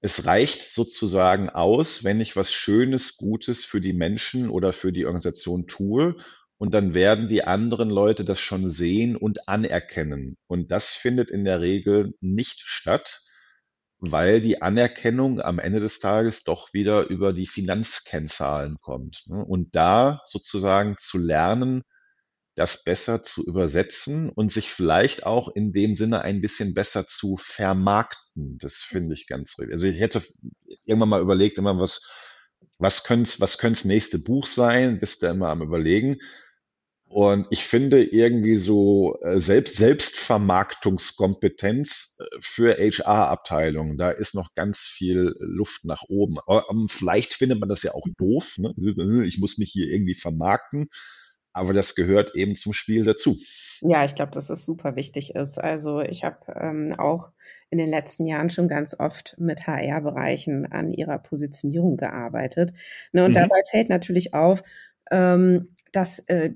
[SPEAKER 2] es reicht sozusagen aus, wenn ich was Schönes, Gutes für die Menschen oder für die Organisation tue. Und dann werden die anderen Leute das schon sehen und anerkennen. Und das findet in der Regel nicht statt weil die Anerkennung am Ende des Tages doch wieder über die Finanzkennzahlen kommt. Ne? Und da sozusagen zu lernen, das besser zu übersetzen und sich vielleicht auch in dem Sinne ein bisschen besser zu vermarkten. Das finde ich ganz richtig. Also ich hätte irgendwann mal überlegt, immer was, was könnte was könnte das nächste Buch sein, bist da immer am überlegen. Und ich finde irgendwie so äh, selbst Selbstvermarktungskompetenz äh, für HR-Abteilungen, da ist noch ganz viel Luft nach oben. Aber ähm, vielleicht findet man das ja auch doof. Ne? <laughs> Ich muss mich hier irgendwie vermarkten, aber das gehört eben zum Spiel dazu.
[SPEAKER 1] Ja, ich glaube, dass es super wichtig ist. Also ich habe ähm, auch in den letzten Jahren schon ganz oft mit HR-Bereichen an ihrer Positionierung gearbeitet. Ne, und mhm. dabei fällt natürlich auf, ähm, dass äh,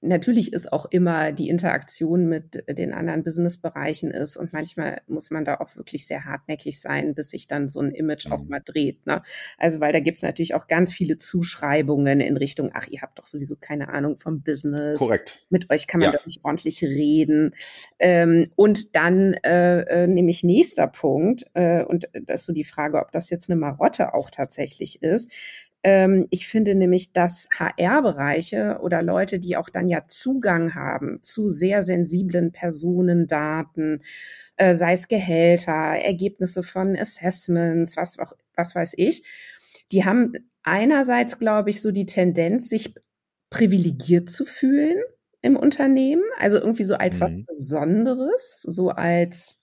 [SPEAKER 1] natürlich ist auch immer die Interaktion mit den anderen Businessbereichen ist und manchmal muss man da auch wirklich sehr hartnäckig sein, bis sich dann so ein Image mhm. auch mal dreht. Ne? Also weil da gibt es natürlich auch ganz viele Zuschreibungen in Richtung, ach, ihr habt doch sowieso keine Ahnung vom Business.
[SPEAKER 2] Korrekt.
[SPEAKER 1] Mit euch kann man ja. doch nicht ordentlich reden? Ähm, und dann äh, äh, nämlich nächster Punkt, äh, und das ist so die Frage, ob das jetzt eine Marotte auch tatsächlich ist. Ähm, ich finde nämlich, dass HR-Bereiche oder Leute, die auch dann ja Zugang haben zu sehr sensiblen Personendaten, äh, sei es Gehälter, Ergebnisse von Assessments, was, was weiß ich, die haben einerseits, glaube ich, so die Tendenz, sich privilegiert zu fühlen im Unternehmen, also irgendwie so als mhm. was Besonderes, so als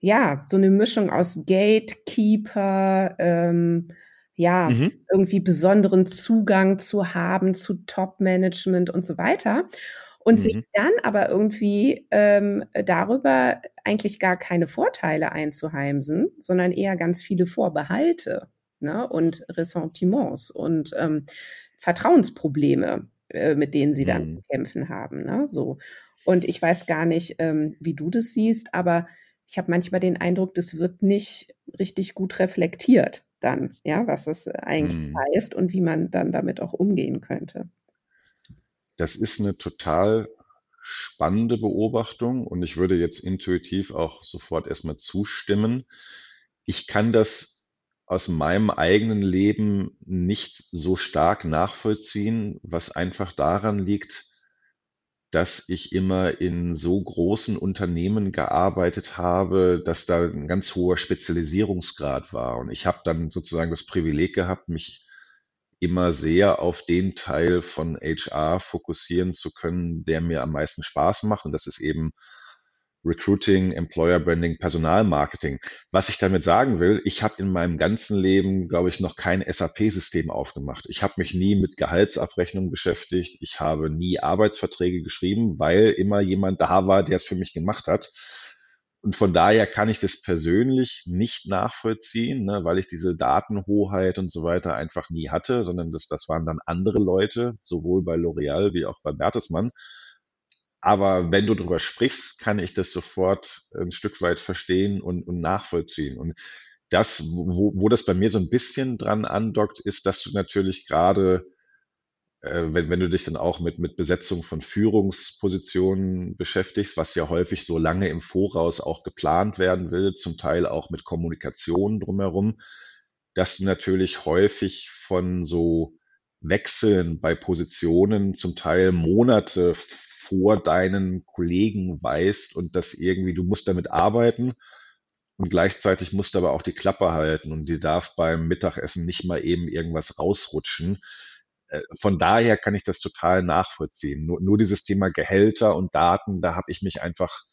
[SPEAKER 1] ja, so eine Mischung aus Gatekeeper, ähm, ja, mhm. irgendwie besonderen Zugang zu haben zu Top-Management und so weiter. Und mhm. sich dann aber irgendwie ähm, darüber eigentlich gar keine Vorteile einzuheimsen, sondern eher ganz viele Vorbehalte ne? und Ressentiments und ähm, Vertrauensprobleme, äh, mit denen sie dann mhm. kämpfen haben. Ne? So. Und ich weiß gar nicht, ähm, wie du das siehst, aber ich habe manchmal den Eindruck, das wird nicht richtig gut reflektiert dann, ja, was das eigentlich mhm. heißt und wie man dann damit auch umgehen könnte.
[SPEAKER 2] Das ist eine total spannende Beobachtung und ich würde jetzt intuitiv auch sofort erstmal zustimmen. Ich kann das aus meinem eigenen Leben nicht so stark nachvollziehen, was einfach daran liegt, dass ich immer in so großen Unternehmen gearbeitet habe, dass da ein ganz hoher Spezialisierungsgrad war. Und ich habe dann sozusagen das Privileg gehabt, mich immer sehr auf den Teil von HR fokussieren zu können, der mir am meisten Spaß macht. Und das ist eben Recruiting, Employer Branding, Personalmarketing. Was ich damit sagen will, ich habe in meinem ganzen Leben, glaube ich, noch kein SAP-System aufgemacht. Ich habe mich nie mit Gehaltsabrechnung beschäftigt. Ich habe nie Arbeitsverträge geschrieben, weil immer jemand da war, der es für mich gemacht hat. Und von daher kann ich das persönlich nicht nachvollziehen, ne, weil ich diese Datenhoheit und so weiter einfach nie hatte, sondern das, das waren dann andere Leute, sowohl bei L'Oreal wie auch bei Bertelsmann. Aber wenn du darüber sprichst, kann ich das sofort ein Stück weit verstehen und, und nachvollziehen. Und das, wo, wo das bei mir so ein bisschen dran andockt, ist, dass du natürlich gerade, äh, wenn, wenn du dich dann auch mit, mit Besetzung von Führungspositionen beschäftigst, was ja häufig so lange im Voraus auch geplant werden will, zum Teil auch mit Kommunikation drumherum, dass du natürlich häufig von so Wechseln bei Positionen zum Teil Monate vor deinen Kollegen weißt und das irgendwie, du musst damit arbeiten und gleichzeitig musst du aber auch die Klappe halten und die darf beim Mittagessen nicht mal eben irgendwas rausrutschen. Äh, von daher kann ich das total nachvollziehen. Nur, nur dieses Thema Gehälter und Daten, da habe ich mich einfach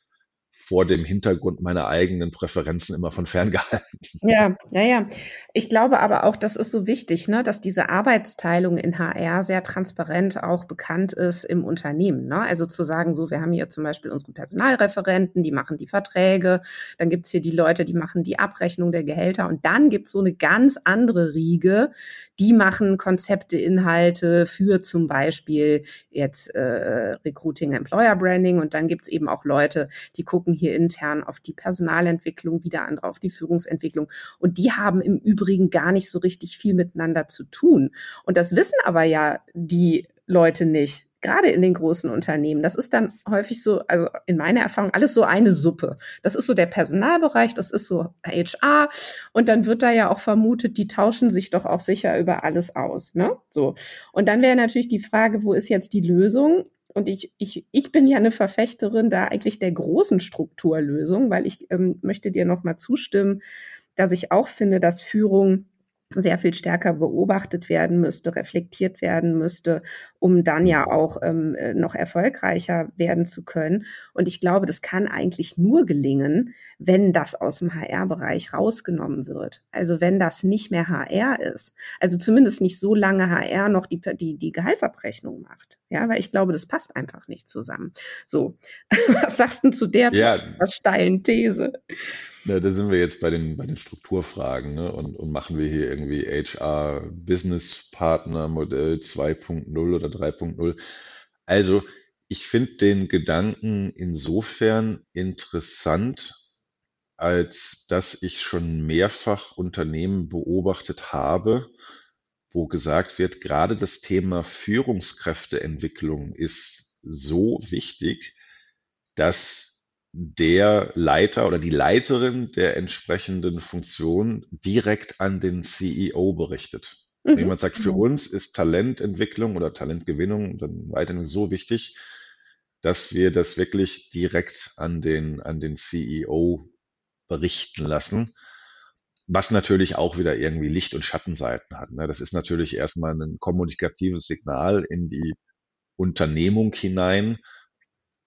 [SPEAKER 2] vor dem Hintergrund meiner eigenen Präferenzen immer von fern gehalten.
[SPEAKER 1] Ja, ja, ja. Ich glaube aber auch, das ist so wichtig, ne, dass diese Arbeitsteilung in HR sehr transparent auch bekannt ist im Unternehmen. Ne? Also zu sagen, so, wir haben hier zum Beispiel unsere Personalreferenten, die machen die Verträge, dann gibt's hier die Leute, die machen die Abrechnung der Gehälter und dann gibt's so eine ganz andere Riege, die machen Konzepte, Inhalte für zum Beispiel jetzt äh, Recruiting, Employer Branding und dann gibt's eben auch Leute, die gucken hier intern auf die Personalentwicklung, wieder andere auf die Führungsentwicklung. Und die haben im Übrigen gar nicht so richtig viel miteinander zu tun. Und das wissen aber ja die Leute nicht gerade in den großen Unternehmen, das ist dann häufig so, also in meiner Erfahrung, alles so eine Suppe. Das ist so der Personalbereich, das ist so HR und dann wird da ja auch vermutet, die tauschen sich doch auch sicher über alles aus, ne? So. Und dann wäre natürlich die Frage, wo ist jetzt die Lösung? Und ich, ich, ich bin ja eine Verfechterin da eigentlich der großen Strukturlösung, weil ich ähm, möchte dir nochmal zustimmen, dass ich auch finde, dass Führung sehr viel stärker beobachtet werden müsste, reflektiert werden müsste, um dann ja auch ähm, äh, noch erfolgreicher werden zu können. Und ich glaube, das kann eigentlich nur gelingen, wenn das aus dem HR-Bereich rausgenommen wird. Also wenn das nicht mehr HR ist. Also zumindest nicht so lange HR noch die, die, die Gehaltsabrechnung macht. Ja, weil ich glaube, das passt einfach nicht zusammen. So, <laughs> was sagst du zu der
[SPEAKER 2] ja.
[SPEAKER 1] steilen These?
[SPEAKER 2] Ja, da sind wir jetzt bei den, bei den Strukturfragen ne? und, und machen wir hier irgendwie HR Business Partner Modell 2.0 oder 3.0. Also ich finde den Gedanken insofern interessant, als dass ich schon mehrfach Unternehmen beobachtet habe, wo gesagt wird, gerade das Thema Führungskräfteentwicklung ist so wichtig, dass der Leiter oder die Leiterin der entsprechenden Funktion direkt an den CEO berichtet. Mhm. Jemand sagt, für uns ist Talententwicklung oder Talentgewinnung dann weiterhin so wichtig, dass wir das wirklich direkt an den, an den CEO berichten lassen. Was natürlich auch wieder irgendwie Licht- und Schattenseiten hat. Ne? Das ist natürlich erstmal ein kommunikatives Signal in die Unternehmung hinein,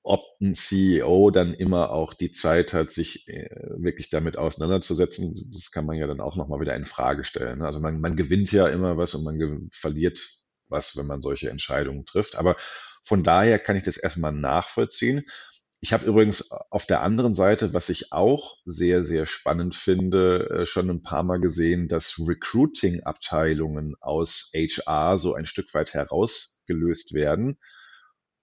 [SPEAKER 2] ob ein CEO dann immer auch die Zeit hat, sich äh, wirklich damit auseinanderzusetzen, das kann man ja dann auch nochmal wieder in Frage stellen. Ne? Also man, man gewinnt ja immer was und man verliert was, wenn man solche Entscheidungen trifft. Aber von daher kann ich das erstmal nachvollziehen. Ich habe übrigens auf der anderen Seite, was ich auch sehr, sehr spannend finde, äh, schon ein paar Mal gesehen, dass Recruiting-Abteilungen aus HR so ein Stück weit herausgelöst werden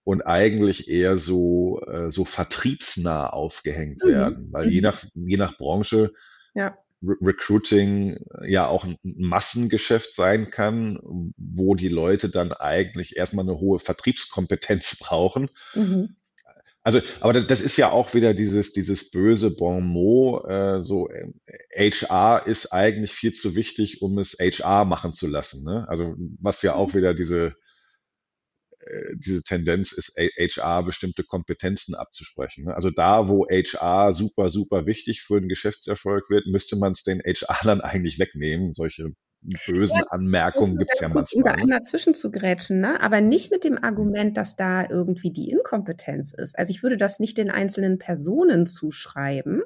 [SPEAKER 2] und eigentlich eher so, äh, so vertriebsnah aufgehängt mhm. werden. Weil mhm. je nach, je nach Branche ja. Re Recruiting ja auch ein Massengeschäft sein kann, wo die Leute dann eigentlich erstmal eine hohe Vertriebskompetenz <laughs> brauchen. Mhm also, aber das ist ja auch wieder dieses, dieses böse Bon mot, äh, so HR äh, ist eigentlich viel zu wichtig, um es HR machen zu lassen. Ne? Also was ja auch mhm. wieder diese, äh, diese Tendenz ist, HR bestimmte Kompetenzen abzusprechen. Ne? Also da, wo HR super, super wichtig für den Geschäftserfolg wird, müsste man es den HR dann eigentlich wegnehmen, solche bösen Anmerkungen gibt es ja manchmal. Um da
[SPEAKER 1] ne? einmal zwischenzugrätschen, ne? aber nicht mit dem Argument, dass da irgendwie die Inkompetenz ist. Also ich würde das nicht den einzelnen Personen zuschreiben,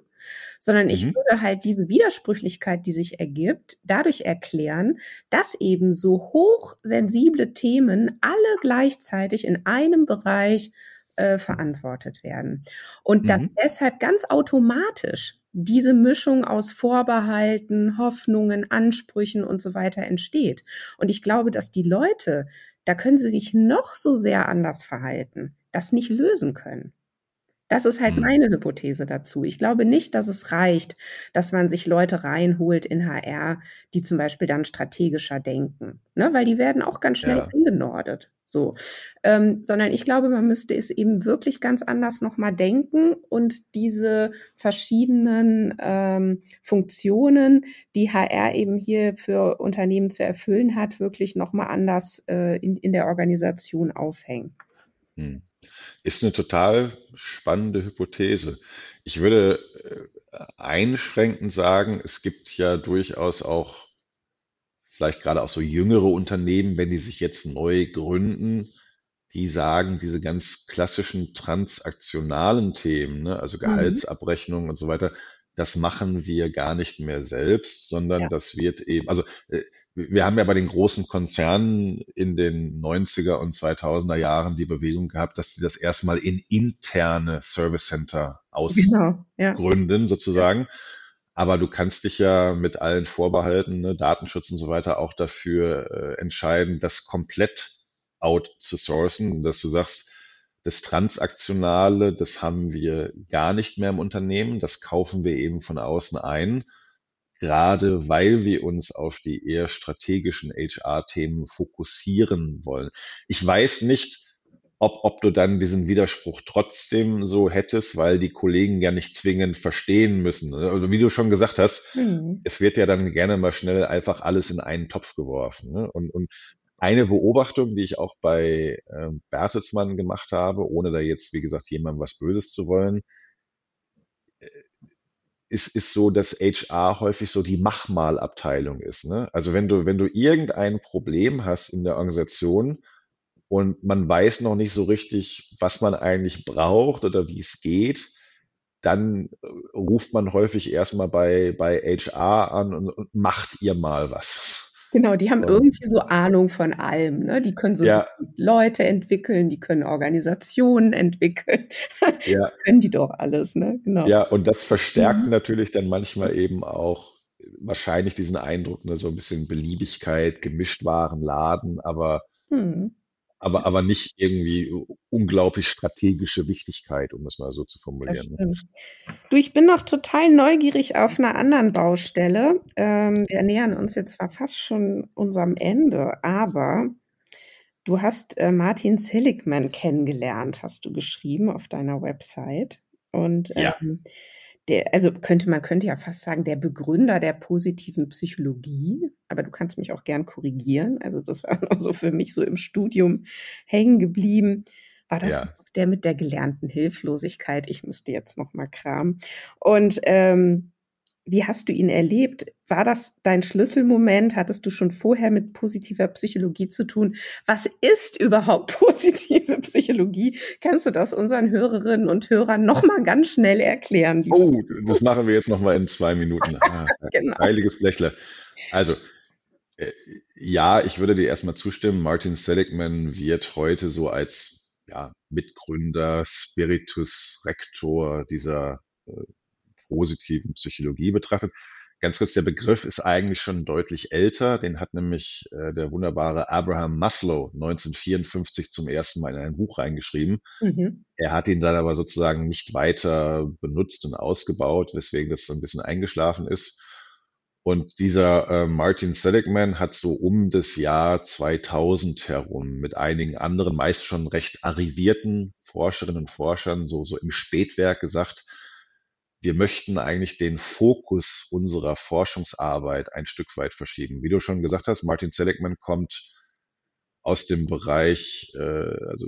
[SPEAKER 1] sondern ich mhm. würde halt diese Widersprüchlichkeit, die sich ergibt, dadurch erklären, dass eben so hochsensible Themen alle gleichzeitig in einem Bereich äh, verantwortet werden. Und mhm. dass deshalb ganz automatisch diese Mischung aus Vorbehalten, Hoffnungen, Ansprüchen und so weiter entsteht. Und ich glaube, dass die Leute, da können sie sich noch so sehr anders verhalten, das nicht lösen können. Das ist halt mhm. meine Hypothese dazu. Ich glaube nicht, dass es reicht, dass man sich Leute reinholt in HR, die zum Beispiel dann strategischer denken, ne? weil die werden auch ganz schnell ja. eingenordet. So, ähm, sondern ich glaube, man müsste es eben wirklich ganz anders nochmal denken und diese verschiedenen ähm, Funktionen, die HR eben hier für Unternehmen zu erfüllen hat, wirklich nochmal anders äh, in, in der Organisation aufhängen.
[SPEAKER 2] Hm. Ist eine total spannende Hypothese. Ich würde äh, einschränkend sagen, es gibt ja durchaus auch vielleicht gerade auch so jüngere Unternehmen, wenn die sich jetzt neu gründen, die sagen, diese ganz klassischen transaktionalen Themen, ne, also mhm. Gehaltsabrechnung und so weiter, das machen wir gar nicht mehr selbst, sondern ja. das wird eben, also äh, wir haben ja bei den großen Konzernen in den 90er und 2000er Jahren die Bewegung gehabt, dass die das erstmal in interne Service Center ausgründen, genau, ja. sozusagen. Aber du kannst dich ja mit allen Vorbehalten, ne, Datenschutz und so weiter, auch dafür äh, entscheiden, das komplett out zu sourcen, dass du sagst, das Transaktionale, das haben wir gar nicht mehr im Unternehmen, das kaufen wir eben von außen ein gerade weil wir uns auf die eher strategischen HR-Themen fokussieren wollen. Ich weiß nicht, ob, ob du dann diesen Widerspruch trotzdem so hättest, weil die Kollegen ja nicht zwingend verstehen müssen. Also wie du schon gesagt hast, mhm. es wird ja dann gerne mal schnell einfach alles in einen Topf geworfen. Ne? Und, und eine Beobachtung, die ich auch bei äh, Bertelsmann gemacht habe, ohne da jetzt, wie gesagt, jemandem was Böses zu wollen, ist, ist so, dass HR häufig so die Machmalabteilung ist. Ne? Also wenn du, wenn du irgendein Problem hast in der Organisation und man weiß noch nicht so richtig, was man eigentlich braucht oder wie es geht, dann äh, ruft man häufig erstmal bei, bei HR an und, und macht ihr mal was.
[SPEAKER 1] Genau, die haben irgendwie so Ahnung von allem. Ne? Die können so ja. Leute entwickeln, die können Organisationen <laughs> entwickeln. Ja. <laughs> können die doch alles. Ne?
[SPEAKER 2] Genau. Ja, und das verstärkt mhm. natürlich dann manchmal eben auch wahrscheinlich diesen Eindruck, ne, so ein bisschen Beliebigkeit, gemischt waren Laden, aber mhm aber, aber nicht irgendwie unglaublich strategische Wichtigkeit, um es mal so zu formulieren. Ne?
[SPEAKER 1] Du, ich bin noch total neugierig auf einer anderen Baustelle. Ähm, wir nähern uns jetzt zwar fast schon unserem Ende, aber Du hast äh, Martin Seligman kennengelernt, hast du geschrieben auf deiner Website. Und
[SPEAKER 2] Ja.
[SPEAKER 1] Der, also könnte man könnte ja fast sagen, der Begründer der positiven Psychologie, aber du kannst mich auch gern korrigieren. Also das war <laughs> noch so für mich so im Studium hängen geblieben. War das
[SPEAKER 2] Ja.
[SPEAKER 1] der mit der gelernten Hilflosigkeit? Ich müsste jetzt noch mal kramen. Und ähm, wie hast du ihn erlebt? War das dein Schlüsselmoment? Hattest du schon vorher mit positiver Psychologie zu tun? Was ist überhaupt <laughs> positive Psychologie? Kannst du das unseren Hörerinnen und Hörern noch mal ganz schnell erklären? lieber
[SPEAKER 2] Oh, das machen wir jetzt noch mal in zwei Minuten. Ah, <laughs>
[SPEAKER 1] Genau.
[SPEAKER 2] heiliges Blechle. Also, äh, ja, ich würde dir erstmal zustimmen. Martin Seligman wird heute so als ja, Mitgründer, Spiritus Rector dieser äh, positiven Psychologie betrachtet. Ganz kurz, der Begriff ist eigentlich schon deutlich älter. Den hat nämlich äh, der wunderbare Abraham Maslow 1954 zum ersten Mal in ein Buch reingeschrieben.
[SPEAKER 1] Mhm.
[SPEAKER 2] Er hat ihn dann aber sozusagen nicht weiter benutzt und ausgebaut, weswegen das so ein bisschen eingeschlafen ist. Und dieser äh, Martin Seligman hat so um das Jahr 2000 herum mit einigen anderen, meist schon recht arrivierten Forscherinnen und Forschern so, so im Spätwerk gesagt, wir möchten eigentlich den Fokus unserer Forschungsarbeit ein Stück weit verschieben. Wie du schon gesagt hast, Martin Seligman kommt aus dem Bereich äh, also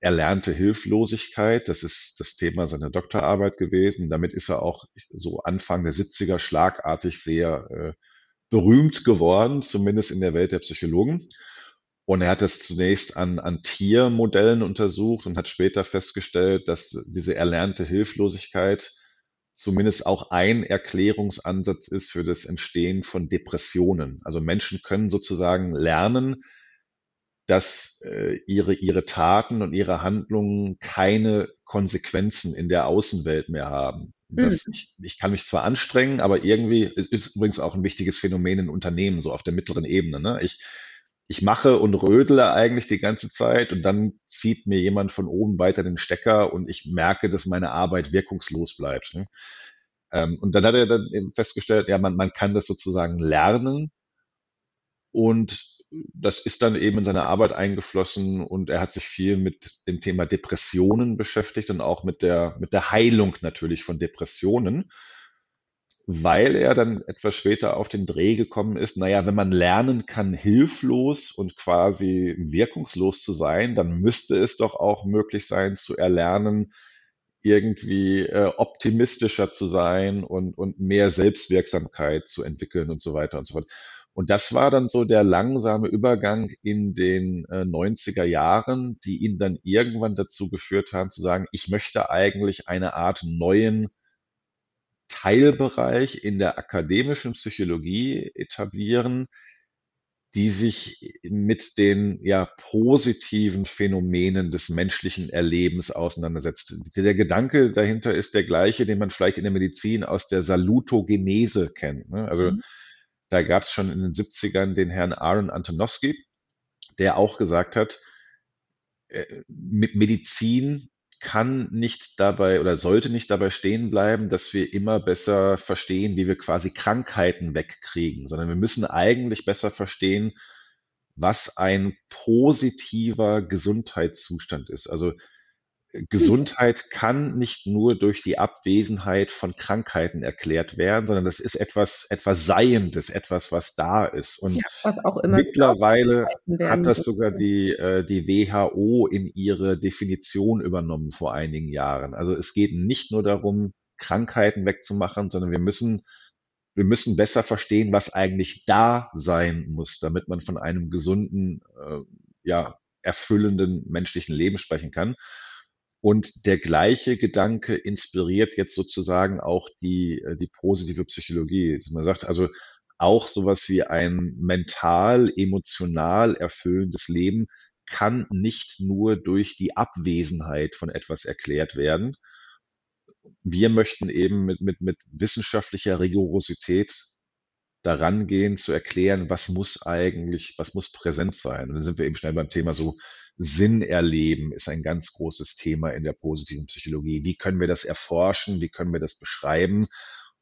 [SPEAKER 2] erlernte Hilflosigkeit. Das ist das Thema seiner Doktorarbeit gewesen. Damit ist er auch so Anfang der 70er schlagartig sehr äh, berühmt geworden, zumindest in der Welt der Psychologen. Und er hat das zunächst an, an Tiermodellen untersucht und hat später festgestellt, dass diese erlernte Hilflosigkeit zumindest auch ein Erklärungsansatz ist für das Entstehen von Depressionen. Also Menschen können sozusagen lernen, dass äh, ihre, ihre Taten und ihre Handlungen keine Konsequenzen in der Außenwelt mehr haben. Das,
[SPEAKER 1] Mhm.
[SPEAKER 2] ich, ich kann mich zwar anstrengen, aber irgendwie ist, ist übrigens auch ein wichtiges Phänomen in Unternehmen, so auf der mittleren Ebene. Ne? Ich, ich mache und rödele eigentlich die ganze Zeit und dann zieht mir jemand von oben weiter den Stecker und ich merke, dass meine Arbeit wirkungslos bleibt. Ne? Ähm, und dann hat er dann eben festgestellt, ja, man, man kann das sozusagen lernen und das ist dann eben in seine Arbeit eingeflossen und er hat sich viel mit dem Thema Depressionen beschäftigt und auch mit der, mit der Heilung natürlich von Depressionen, weil er dann etwas später auf den Dreh gekommen ist, naja, wenn man lernen kann, hilflos und quasi wirkungslos zu sein, dann müsste es doch auch möglich sein, zu erlernen, irgendwie äh, optimistischer zu sein und, und mehr Selbstwirksamkeit zu entwickeln und so weiter und so fort. Und das war dann so der langsame Übergang in den äh, 90er Jahren, die ihn dann irgendwann dazu geführt haben zu sagen, ich möchte eigentlich eine Art neuen Teilbereich in der akademischen Psychologie etablieren, die sich mit den ja positiven Phänomenen des menschlichen Erlebens auseinandersetzt. Der Gedanke dahinter ist der gleiche, den man vielleicht in der Medizin aus der Salutogenese kennt. Ne? Also
[SPEAKER 1] Mhm.
[SPEAKER 2] da gab es schon in den 70ern den Herrn Aaron Antonowski, der auch gesagt hat, äh, mit Medizin kann nicht dabei oder sollte nicht dabei stehen bleiben, dass wir immer besser verstehen, wie wir quasi Krankheiten wegkriegen, sondern wir müssen eigentlich besser verstehen, was ein positiver Gesundheitszustand ist. Also Gesundheit kann nicht nur durch die Abwesenheit von Krankheiten erklärt werden, sondern das ist etwas, etwas Seiendes, etwas, was da ist. Und
[SPEAKER 1] Ja, was auch immer
[SPEAKER 2] mittlerweile hat das sogar die, äh, die WHO in ihre Definition übernommen vor einigen Jahren. Also es geht nicht nur darum, Krankheiten wegzumachen, sondern wir müssen, wir müssen besser verstehen, was eigentlich da sein muss, damit man von einem gesunden, äh, ja, erfüllenden menschlichen Leben sprechen kann. Und der gleiche Gedanke inspiriert jetzt sozusagen auch die, äh, die positive Psychologie. Man sagt also auch sowas wie ein mental, emotional erfüllendes Leben kann nicht nur durch die Abwesenheit von etwas erklärt werden. Wir möchten eben mit, mit, mit wissenschaftlicher Rigorosität daran gehen, zu erklären, was muss eigentlich, was muss präsent sein. Und dann sind wir eben schnell beim Thema so Sinn erleben ist ein ganz großes Thema in der positiven Psychologie. Wie können wir das erforschen? Wie können wir das beschreiben?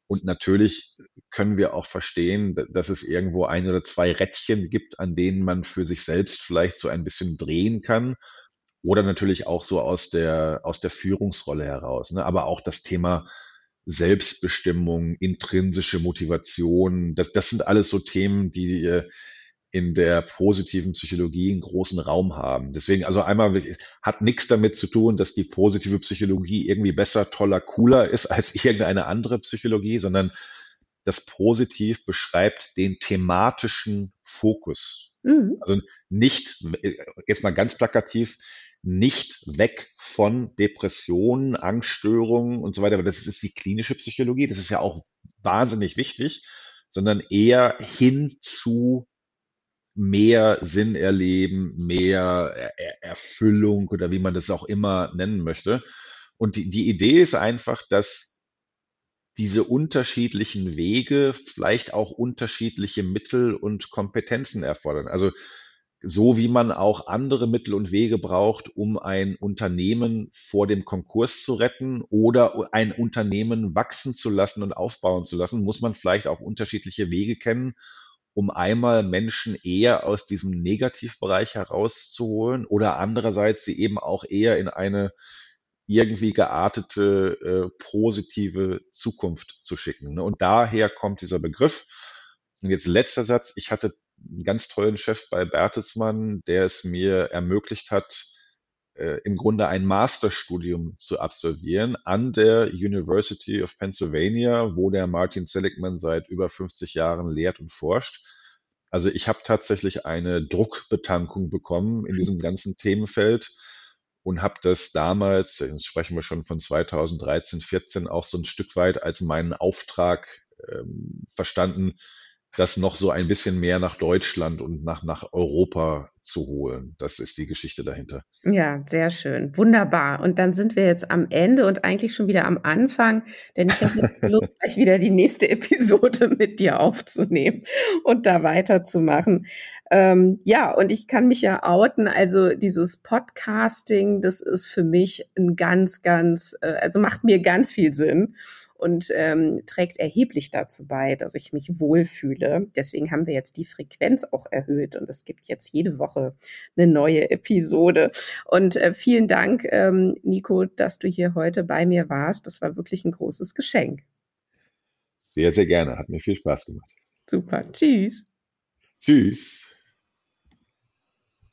[SPEAKER 2] Und natürlich können wir auch verstehen, dass es irgendwo ein oder zwei Rädchen gibt, an denen man für sich selbst vielleicht so ein bisschen drehen kann. Oder natürlich auch so aus der, aus der Führungsrolle heraus. Ne? Aber auch das Thema Selbstbestimmung, intrinsische Motivation, das, das sind alles so Themen, die äh, in der positiven Psychologie einen großen Raum haben. Deswegen, also einmal hat nichts damit zu tun, dass die positive Psychologie irgendwie besser, toller, cooler ist als <laughs> irgendeine andere Psychologie, sondern das Positiv beschreibt den thematischen Fokus. Mhm. Also nicht, jetzt mal ganz plakativ, nicht weg von Depressionen, Angststörungen und so weiter, aber das ist die klinische Psychologie, das ist ja auch wahnsinnig wichtig, sondern eher hin zu mehr Sinn erleben, mehr er Erfüllung oder wie man das auch immer nennen möchte. Und die, die Idee ist einfach, dass diese unterschiedlichen Wege vielleicht auch unterschiedliche Mittel und Kompetenzen erfordern. Also so wie man auch andere Mittel und Wege braucht, um ein Unternehmen vor dem Konkurs zu retten oder ein Unternehmen wachsen zu lassen und aufbauen zu lassen, muss man vielleicht auch unterschiedliche Wege kennen, um einmal Menschen eher aus diesem Negativbereich herauszuholen oder andererseits sie eben auch eher in eine irgendwie geartete äh, positive Zukunft zu schicken. Ne? Und daher kommt dieser Begriff. Und jetzt letzter Satz. Ich hatte einen ganz tollen Chef bei Bertelsmann, der es mir ermöglicht hat, äh, im Grunde ein Masterstudium zu absolvieren an der University of Pennsylvania, wo der Martin Seligman seit über 50 Jahren lehrt und forscht. Also ich habe tatsächlich eine Druckbetankung bekommen in diesem <laughs> ganzen Themenfeld und habe das damals, jetzt sprechen wir schon von 2013, 14, auch so ein Stück weit als meinen Auftrag ähm, verstanden, das noch so ein bisschen mehr nach Deutschland und nach, nach Europa zu holen. Das ist die Geschichte dahinter.
[SPEAKER 1] Ja, sehr schön. Wunderbar. Und dann sind wir jetzt am Ende und eigentlich schon wieder am Anfang, denn ich habe <laughs> Lust, gleich wieder die nächste Episode mit dir aufzunehmen und da weiterzumachen. Ähm, ja, und ich kann mich ja outen. Also dieses Podcasting, das ist für mich ein ganz, ganz, äh, also macht mir ganz viel Sinn und ähm, trägt erheblich dazu bei, dass ich mich wohlfühle. Deswegen haben wir jetzt die Frequenz auch erhöht und es gibt jetzt jede Woche eine neue Episode. Und äh, vielen Dank, ähm, Nico, dass du hier heute bei mir warst. Das war wirklich ein großes Geschenk.
[SPEAKER 2] Sehr, sehr gerne. Hat mir viel Spaß gemacht.
[SPEAKER 1] Super. Tschüss.
[SPEAKER 2] Tschüss.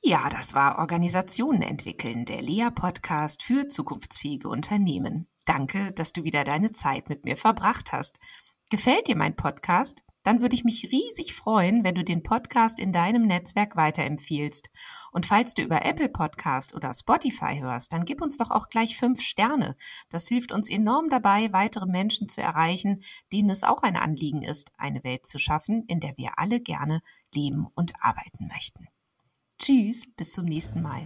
[SPEAKER 3] Ja, das war Organisationen entwickeln, der Lea-Podcast für zukunftsfähige Unternehmen. Danke, dass du wieder deine Zeit mit mir verbracht hast. Gefällt dir mein Podcast? Dann würde ich mich riesig freuen, wenn du den Podcast in deinem Netzwerk weiterempfiehlst. Und falls du über Apple Podcast oder Spotify hörst, dann gib uns doch auch gleich fünf Sterne. Das hilft uns enorm dabei, weitere Menschen zu erreichen, denen es auch ein Anliegen ist, eine Welt zu schaffen, in der wir alle gerne leben und arbeiten möchten. Tschüss, bis zum nächsten Mal.